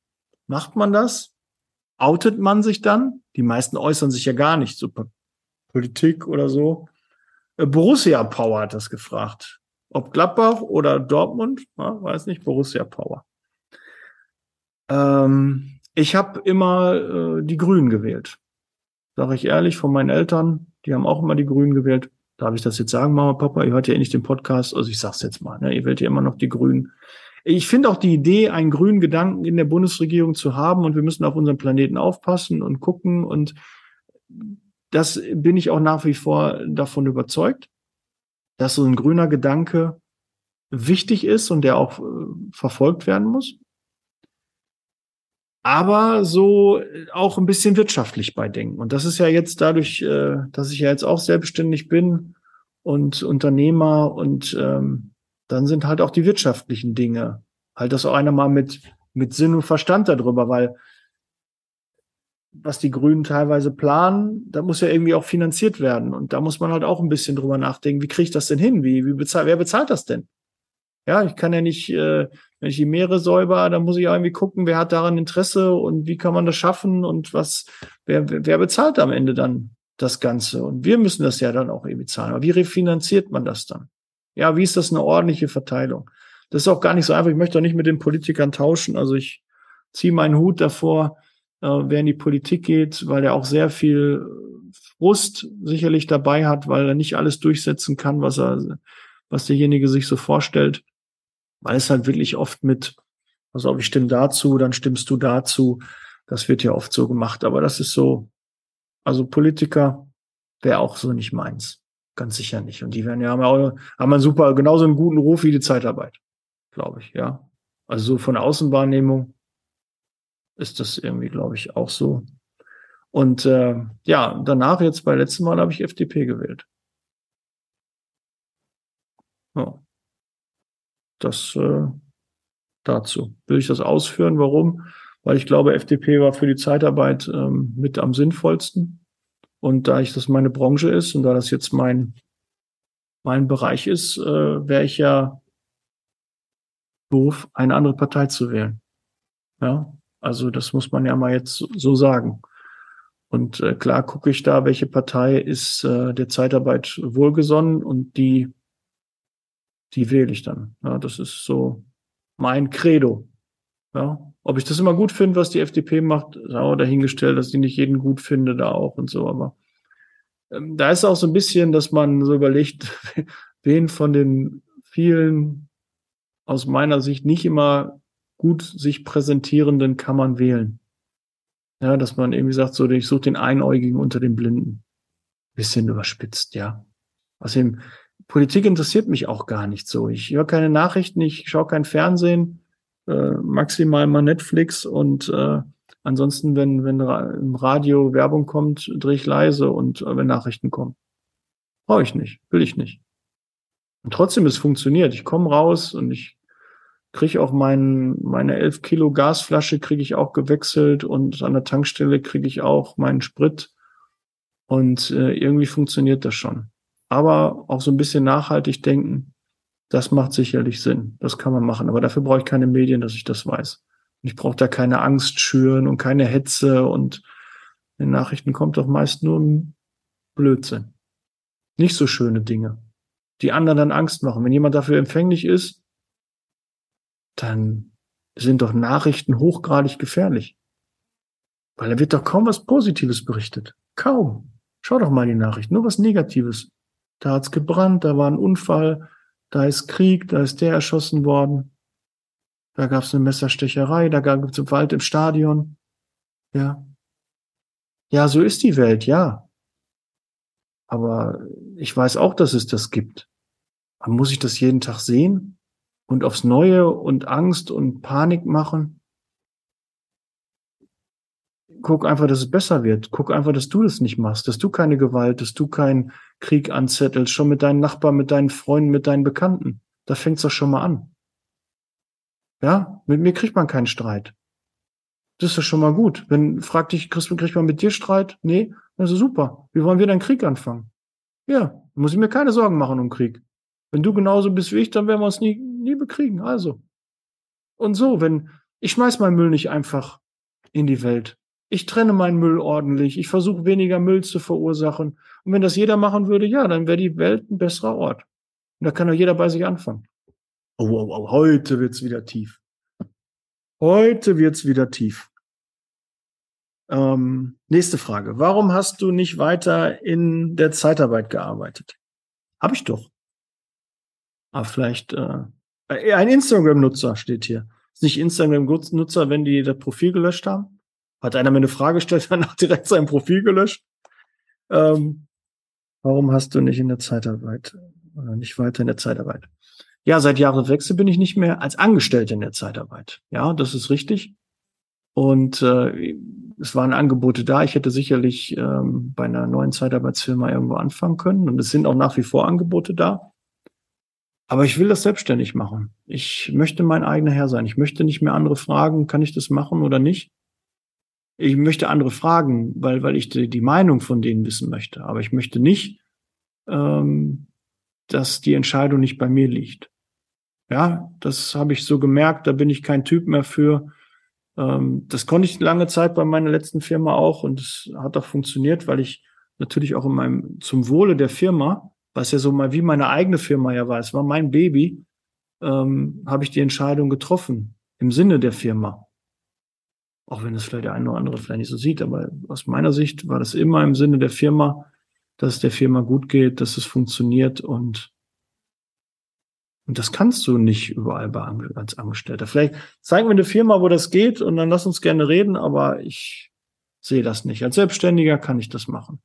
Macht man das? Outet man sich dann? Die meisten äußern sich ja gar nicht zur Politik oder so. Äh, Borussia Power hat das gefragt. Ob Gladbach oder Dortmund, ja, weiß nicht, Borussia Power. Ähm, ich habe immer äh, die Grünen gewählt. Sage ich ehrlich, von meinen Eltern, die haben auch immer die Grünen gewählt. Darf ich das jetzt sagen, Mama, Papa? Ihr hört ja eh nicht den Podcast, also ich sag's jetzt mal, ne? ihr wählt ja immer noch die Grünen. Ich finde auch die Idee, einen grünen Gedanken in der Bundesregierung zu haben und wir müssen auf unseren Planeten aufpassen und gucken und das bin ich auch nach wie vor davon überzeugt dass so ein grüner Gedanke wichtig ist und der auch äh, verfolgt werden muss. Aber so äh, auch ein bisschen wirtschaftlich bei Denken. Und das ist ja jetzt dadurch, äh, dass ich ja jetzt auch selbstständig bin und Unternehmer und ähm, dann sind halt auch die wirtschaftlichen Dinge. Halt das auch einer mal mit, mit Sinn und Verstand darüber, weil was die Grünen teilweise planen, da muss ja irgendwie auch finanziert werden. Und da muss man halt auch ein bisschen drüber nachdenken, wie kriege ich das denn hin? Wie, wie bezahlt, wer bezahlt das denn? Ja, ich kann ja nicht, äh, wenn ich die Meere säuber, dann muss ich auch irgendwie gucken, wer hat daran Interesse und wie kann man das schaffen und was, wer, wer bezahlt am Ende dann das Ganze? Und wir müssen das ja dann auch irgendwie zahlen. Aber wie refinanziert man das dann? Ja, wie ist das eine ordentliche Verteilung? Das ist auch gar nicht so einfach. Ich möchte auch nicht mit den Politikern tauschen. Also ich ziehe meinen Hut davor, äh, wer in die Politik geht, weil er auch sehr viel Frust sicherlich dabei hat, weil er nicht alles durchsetzen kann, was er, was derjenige sich so vorstellt. Weil es halt wirklich oft mit, also ich stimme dazu, dann stimmst du dazu. Das wird ja oft so gemacht. Aber das ist so, also Politiker wäre auch so nicht meins. Ganz sicher nicht. Und die werden ja haben, auch, haben einen super, genauso einen guten Ruf wie die Zeitarbeit. Glaube ich, ja. Also so von Außenwahrnehmung ist das irgendwie, glaube ich, auch so. Und äh, ja, danach jetzt bei letztem Mal habe ich FDP gewählt. Ja. Das äh, dazu. Will ich das ausführen? Warum? Weil ich glaube, FDP war für die Zeitarbeit ähm, mit am sinnvollsten. Und da ich das meine Branche ist und da das jetzt mein, mein Bereich ist, äh, wäre ich ja doof, eine andere Partei zu wählen. Ja, Also das muss man ja mal jetzt so sagen. Und äh, klar gucke ich da, welche Partei ist äh, der Zeitarbeit wohlgesonnen und die, die wähle ich dann. Ja, das ist so mein Credo. Ja, ob ich das immer gut finde, was die FDP macht, auch dahingestellt, dass ich nicht jeden gut finde da auch und so. Aber ähm, da ist auch so ein bisschen, dass man so überlegt, [laughs] wen von den vielen aus meiner Sicht nicht immer gut sich präsentierenden kann man wählen. Ja, dass man irgendwie sagt, so, ich suche den Einäugigen unter den Blinden. Bisschen überspitzt, ja. Außerdem, Politik interessiert mich auch gar nicht so. Ich höre keine Nachrichten, ich schaue kein Fernsehen, äh, maximal mal Netflix und äh, ansonsten, wenn, wenn im Radio Werbung kommt, drehe ich leise und äh, wenn Nachrichten kommen. Brauche ich nicht, will ich nicht. Und trotzdem, es funktioniert. Ich komme raus und ich kriege auch mein, meine 11 Kilo Gasflasche kriege ich auch gewechselt und an der Tankstelle kriege ich auch meinen Sprit. Und äh, irgendwie funktioniert das schon. Aber auch so ein bisschen nachhaltig denken, das macht sicherlich Sinn. Das kann man machen. Aber dafür brauche ich keine Medien, dass ich das weiß. Und ich brauche da keine Angst schüren und keine Hetze und in den Nachrichten kommt doch meist nur Blödsinn. Nicht so schöne Dinge, die anderen dann Angst machen. Wenn jemand dafür empfänglich ist, dann sind doch Nachrichten hochgradig gefährlich. Weil da wird doch kaum was Positives berichtet. Kaum. Schau doch mal die Nachrichten, nur was Negatives. Da hat's gebrannt, da war ein Unfall, da ist Krieg, da ist der erschossen worden. Da gab's eine Messerstecherei, da gab's einen Wald im Stadion. Ja. Ja, so ist die Welt, ja. Aber ich weiß auch, dass es das gibt. Aber muss ich das jeden Tag sehen? Und aufs Neue und Angst und Panik machen. Guck einfach, dass es besser wird. Guck einfach, dass du das nicht machst, dass du keine Gewalt, dass du keinen Krieg anzettelst, schon mit deinen Nachbarn, mit deinen Freunden, mit deinen Bekannten. Da fängt's doch schon mal an. Ja, mit mir kriegt man keinen Streit. Das ist ja schon mal gut. Wenn, fragt dich, kriegt, kriegt man mit dir Streit? Nee, also super. Wie wollen wir dann Krieg anfangen? Ja, muss ich mir keine Sorgen machen um Krieg. Wenn du genauso bist wie ich, dann werden wir uns nie, nie bekriegen. Also. Und so, wenn, ich schmeiß meinen Müll nicht einfach in die Welt. Ich trenne meinen Müll ordentlich. Ich versuche weniger Müll zu verursachen. Und wenn das jeder machen würde, ja, dann wäre die Welt ein besserer Ort. Und da kann doch jeder bei sich anfangen. Oh, oh, oh, heute wird's wieder tief. Heute wird's wieder tief. Ähm, nächste Frage. Warum hast du nicht weiter in der Zeitarbeit gearbeitet? Hab ich doch. Aber vielleicht äh, äh, ein Instagram-Nutzer steht hier. Ist nicht Instagram-Nutzer, wenn die das Profil gelöscht haben? Hat einer mir eine Frage gestellt, [laughs] danach direkt sein Profil gelöscht. Ähm, warum hast du nicht in der Zeitarbeit oder nicht weiter in der Zeitarbeit? Ja, seit Jahreswechsel bin ich nicht mehr als Angestellter in der Zeitarbeit. Ja, das ist richtig. Und äh, es waren Angebote da. Ich hätte sicherlich ähm, bei einer neuen Zeitarbeitsfirma irgendwo anfangen können. Und es sind auch nach wie vor Angebote da. Aber ich will das selbstständig machen. Ich möchte mein eigener Herr sein. Ich möchte nicht mehr andere fragen, kann ich das machen oder nicht? Ich möchte andere fragen, weil, weil ich die, die Meinung von denen wissen möchte. Aber ich möchte nicht, ähm, dass die Entscheidung nicht bei mir liegt. Ja, das habe ich so gemerkt. Da bin ich kein Typ mehr für. Ähm, das konnte ich lange Zeit bei meiner letzten Firma auch und es hat auch funktioniert, weil ich natürlich auch in meinem zum Wohle der Firma was ja so mal wie meine eigene Firma ja war, es war mein Baby, ähm, habe ich die Entscheidung getroffen im Sinne der Firma. Auch wenn es vielleicht der eine oder andere vielleicht nicht so sieht, aber aus meiner Sicht war das immer im Sinne der Firma, dass es der Firma gut geht, dass es funktioniert und und das kannst du nicht überall bei, als Angestellter. Vielleicht zeigen wir eine Firma, wo das geht und dann lass uns gerne reden, aber ich sehe das nicht. Als Selbstständiger kann ich das machen.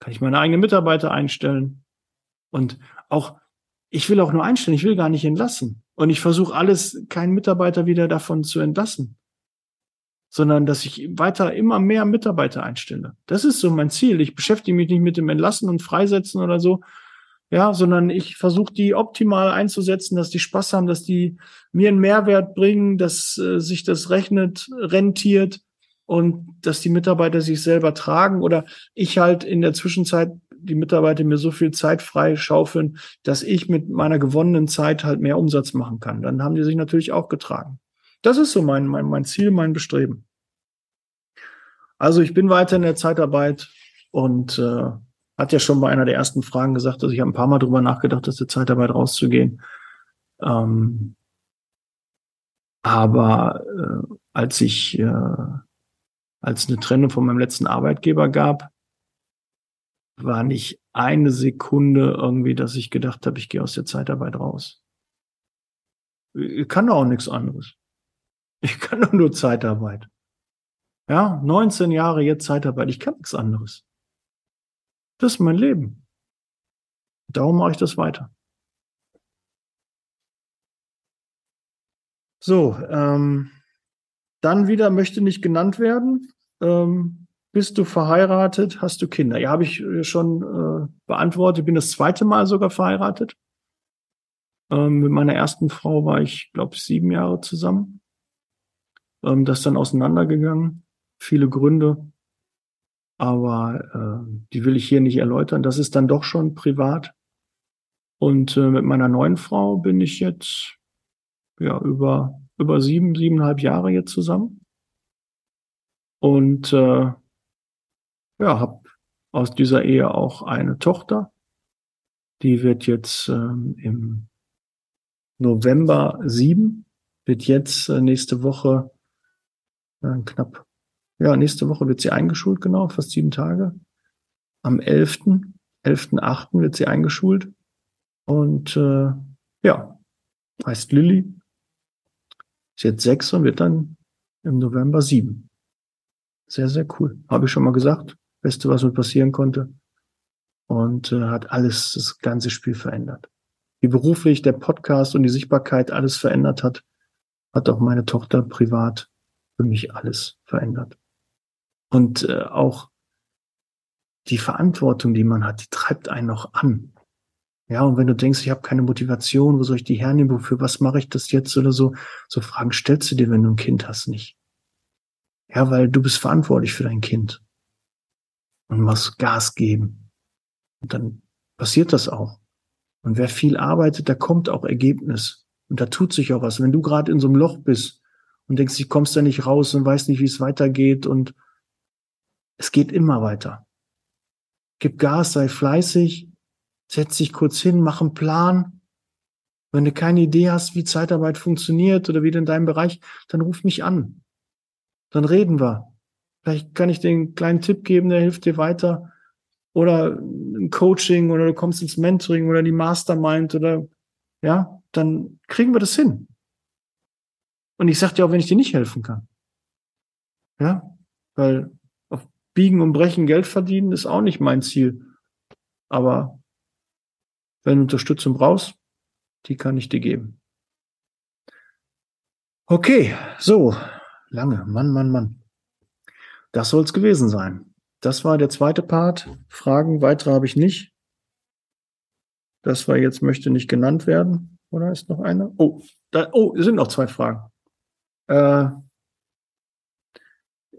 Kann ich meine eigenen Mitarbeiter einstellen. Und auch, ich will auch nur einstellen, ich will gar nicht entlassen. Und ich versuche alles, keinen Mitarbeiter wieder davon zu entlassen, sondern dass ich weiter immer mehr Mitarbeiter einstelle. Das ist so mein Ziel. Ich beschäftige mich nicht mit dem Entlassen und Freisetzen oder so, ja, sondern ich versuche die optimal einzusetzen, dass die Spaß haben, dass die mir einen Mehrwert bringen, dass äh, sich das rechnet, rentiert und dass die Mitarbeiter sich selber tragen oder ich halt in der Zwischenzeit die Mitarbeiter mir so viel Zeit frei schaufeln, dass ich mit meiner gewonnenen Zeit halt mehr Umsatz machen kann. Dann haben die sich natürlich auch getragen. Das ist so mein, mein, mein Ziel, mein Bestreben. Also ich bin weiter in der Zeitarbeit und äh, hat ja schon bei einer der ersten Fragen gesagt, dass ich ein paar Mal drüber nachgedacht, aus der Zeitarbeit rauszugehen. Ähm, aber äh, als ich, äh, als eine Trennung von meinem letzten Arbeitgeber gab, war nicht eine Sekunde irgendwie, dass ich gedacht habe, ich gehe aus der Zeitarbeit raus. Ich kann auch nichts anderes. Ich kann doch nur Zeitarbeit. Ja, 19 Jahre jetzt Zeitarbeit. Ich kann nichts anderes. Das ist mein Leben. Darum mache ich das weiter. So, ähm, dann wieder möchte nicht genannt werden. Ähm, bist du verheiratet? Hast du Kinder? Ja, habe ich äh, schon äh, beantwortet. Bin das zweite Mal sogar verheiratet. Ähm, mit meiner ersten Frau war ich, glaube ich, sieben Jahre zusammen. Ähm, das ist dann auseinandergegangen. Viele Gründe. Aber äh, die will ich hier nicht erläutern. Das ist dann doch schon privat. Und äh, mit meiner neuen Frau bin ich jetzt ja über über sieben, siebeneinhalb Jahre jetzt zusammen. Und äh, ja, habe aus dieser Ehe auch eine Tochter. Die wird jetzt ähm, im November sieben, wird jetzt äh, nächste Woche äh, knapp, ja, nächste Woche wird sie eingeschult, genau, fast sieben Tage. Am 11., 11.8. wird sie eingeschult. Und äh, ja, heißt Lilly. Ist jetzt sechs und wird dann im November sieben. Sehr, sehr cool. Habe ich schon mal gesagt. Beste, was mir passieren konnte. Und äh, hat alles, das ganze Spiel verändert. Wie beruflich der Podcast und die Sichtbarkeit alles verändert hat, hat auch meine Tochter privat für mich alles verändert. Und äh, auch die Verantwortung, die man hat, die treibt einen noch an. Ja, und wenn du denkst, ich habe keine Motivation, wo soll ich die hernehmen, wofür was mache ich das jetzt oder so, so Fragen stellst du dir, wenn du ein Kind hast, nicht. Ja, weil du bist verantwortlich für dein Kind und musst Gas geben. Und dann passiert das auch. Und wer viel arbeitet, da kommt auch Ergebnis. Und da tut sich auch was. Wenn du gerade in so einem Loch bist und denkst, ich kommst da nicht raus und weißt nicht, wie es weitergeht und es geht immer weiter. Gib Gas, sei fleißig, setz dich kurz hin, mach einen Plan. Wenn du keine Idee hast, wie Zeitarbeit funktioniert oder wie in deinem Bereich, dann ruf mich an. Dann reden wir. Vielleicht kann ich dir einen kleinen Tipp geben, der hilft dir weiter. Oder ein Coaching oder du kommst ins Mentoring oder die Mastermind oder ja, dann kriegen wir das hin. Und ich sag dir auch, wenn ich dir nicht helfen kann. Ja, weil auf Biegen und Brechen Geld verdienen ist auch nicht mein Ziel. Aber wenn du Unterstützung brauchst, die kann ich dir geben. Okay, so, lange, Mann, Mann, Mann. Das soll es gewesen sein. Das war der zweite Part. Fragen, weitere habe ich nicht. Das war jetzt, möchte nicht genannt werden. Oder ist noch eine? Oh, da, oh, es sind noch zwei Fragen. Äh,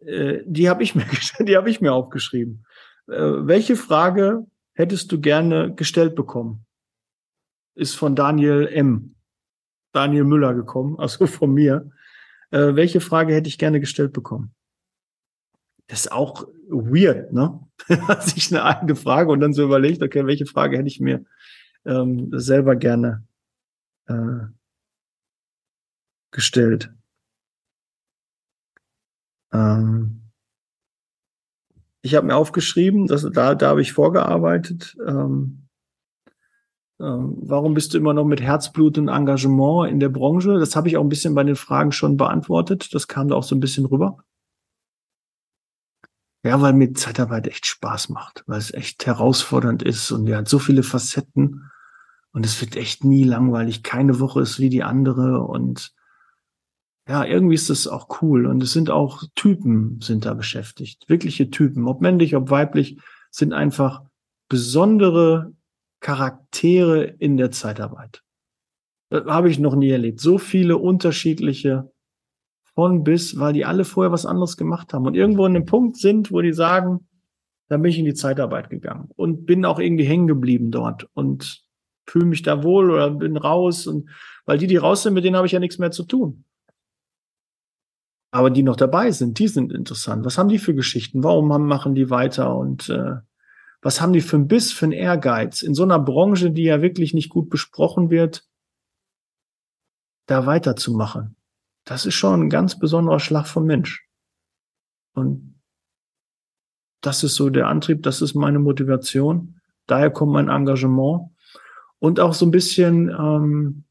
äh, die habe ich [laughs] mir, die habe ich mir aufgeschrieben. Äh, welche Frage hättest du gerne gestellt bekommen? ist von Daniel M. Daniel Müller gekommen, [laughs] also von mir. Äh, welche Frage hätte ich gerne gestellt bekommen? Das ist auch weird, ne? [laughs] Sich eine eigene Frage und dann so überlegt, okay, welche Frage hätte ich mir ähm, selber gerne äh, gestellt? Ähm, ich habe mir aufgeschrieben, dass da, da habe ich vorgearbeitet. Ähm, ähm, warum bist du immer noch mit Herzblut und Engagement in der Branche? Das habe ich auch ein bisschen bei den Fragen schon beantwortet. Das kam da auch so ein bisschen rüber. Ja, weil mir Zeitarbeit echt Spaß macht, weil es echt herausfordernd ist und hat so viele Facetten und es wird echt nie langweilig. Keine Woche ist wie die andere und ja, irgendwie ist das auch cool und es sind auch Typen sind da beschäftigt, wirkliche Typen, ob männlich, ob weiblich, sind einfach besondere Charaktere in der Zeitarbeit. Das habe ich noch nie erlebt. So viele unterschiedliche von bis, weil die alle vorher was anderes gemacht haben und irgendwo in einem Punkt sind, wo die sagen, dann bin ich in die Zeitarbeit gegangen und bin auch irgendwie hängen geblieben dort und fühle mich da wohl oder bin raus und weil die, die raus sind, mit denen habe ich ja nichts mehr zu tun. Aber die noch dabei sind, die sind interessant. Was haben die für Geschichten? Warum machen die weiter? Und äh, was haben die für ein Biss, für ein Ehrgeiz? In so einer Branche, die ja wirklich nicht gut besprochen wird, da weiterzumachen. Das ist schon ein ganz besonderer Schlag vom Mensch. Und das ist so der Antrieb, das ist meine Motivation. Daher kommt mein Engagement. Und auch so ein bisschen, ähm,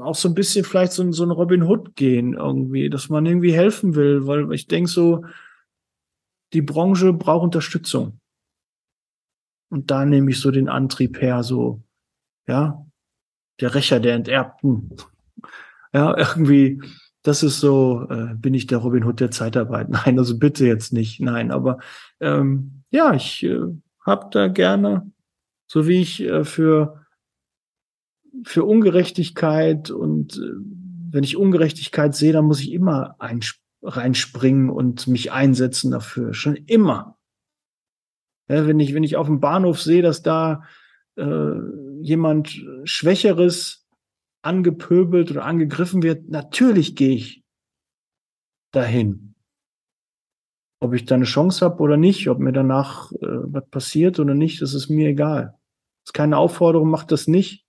auch so ein bisschen vielleicht so, so ein Robin Hood gehen irgendwie, dass man irgendwie helfen will, weil ich denke so, die Branche braucht Unterstützung. Und da nehme ich so den Antrieb her, so, ja, der Rächer der Enterbten. Ja, irgendwie, das ist so, äh, bin ich der Robin Hood der Zeitarbeit. [laughs] Nein, also bitte jetzt nicht. Nein, aber ähm, ja, ich äh, habe da gerne, so wie ich äh, für für Ungerechtigkeit und äh, wenn ich Ungerechtigkeit sehe, dann muss ich immer reinspringen und mich einsetzen dafür. Schon immer. Ja, wenn ich wenn ich auf dem Bahnhof sehe, dass da äh, jemand Schwächeres angepöbelt oder angegriffen wird, natürlich gehe ich dahin. Ob ich da eine Chance habe oder nicht, ob mir danach äh, was passiert oder nicht, das ist mir egal. Das ist keine Aufforderung, macht das nicht,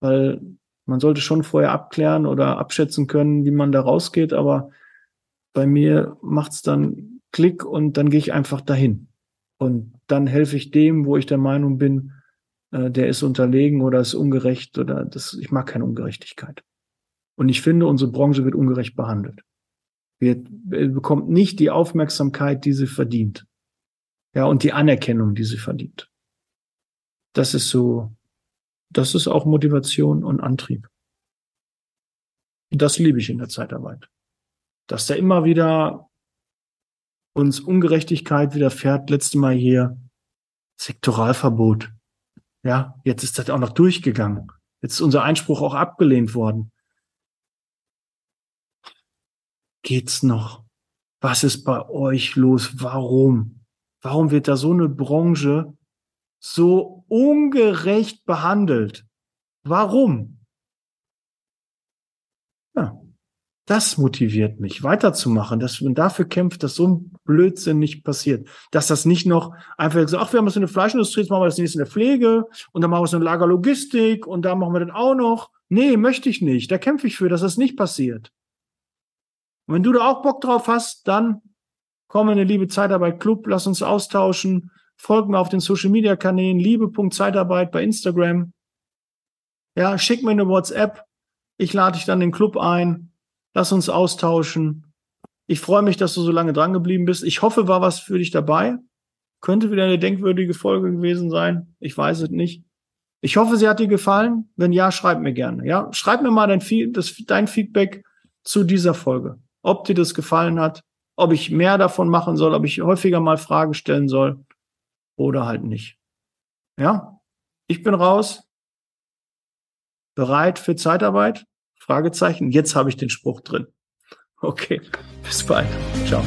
weil man sollte schon vorher abklären oder abschätzen können, wie man da rausgeht, aber bei mir macht's dann Klick und dann gehe ich einfach dahin. Und dann helfe ich dem, wo ich der Meinung bin, äh, der ist unterlegen oder ist ungerecht oder das, ich mag keine Ungerechtigkeit. Und ich finde, unsere Branche wird ungerecht behandelt. Wir, bekommt nicht die Aufmerksamkeit, die sie verdient. Ja, und die Anerkennung, die sie verdient. Das ist so, das ist auch Motivation und Antrieb. Das liebe ich in der Zeitarbeit. Dass da immer wieder uns Ungerechtigkeit widerfährt. Letzte Mal hier Sektoralverbot. Ja, jetzt ist das auch noch durchgegangen. Jetzt ist unser Einspruch auch abgelehnt worden. Geht's noch? Was ist bei euch los? Warum? Warum wird da so eine Branche so ungerecht behandelt? Warum? Ja, das motiviert mich, weiterzumachen, dass man dafür kämpft, dass so ein Blödsinn nicht passiert. Dass das nicht noch einfach so, ach, wir haben was in der Fleischindustrie, jetzt machen wir das nächste in der Pflege und dann machen wir es in der Lagerlogistik und da machen wir das auch noch. Nee, möchte ich nicht. Da kämpfe ich für, dass das nicht passiert. Und wenn du da auch Bock drauf hast, dann komm in eine Liebe Zeitarbeit Club, lass uns austauschen, folg mir auf den Social Media Kanälen, liebe.zeitarbeit bei Instagram. Ja, schick mir eine WhatsApp. Ich lade dich dann in den Club ein Lass uns austauschen. Ich freue mich, dass du so lange dran geblieben bist. Ich hoffe, war was für dich dabei. Könnte wieder eine denkwürdige Folge gewesen sein. Ich weiß es nicht. Ich hoffe, sie hat dir gefallen. Wenn ja, schreib mir gerne. Ja, schreib mir mal dein, das, dein Feedback zu dieser Folge. Ob dir das gefallen hat, ob ich mehr davon machen soll, ob ich häufiger mal Fragen stellen soll oder halt nicht. Ja, ich bin raus. Bereit für Zeitarbeit. Fragezeichen. Jetzt habe ich den Spruch drin. Okay, bis bald. Ciao.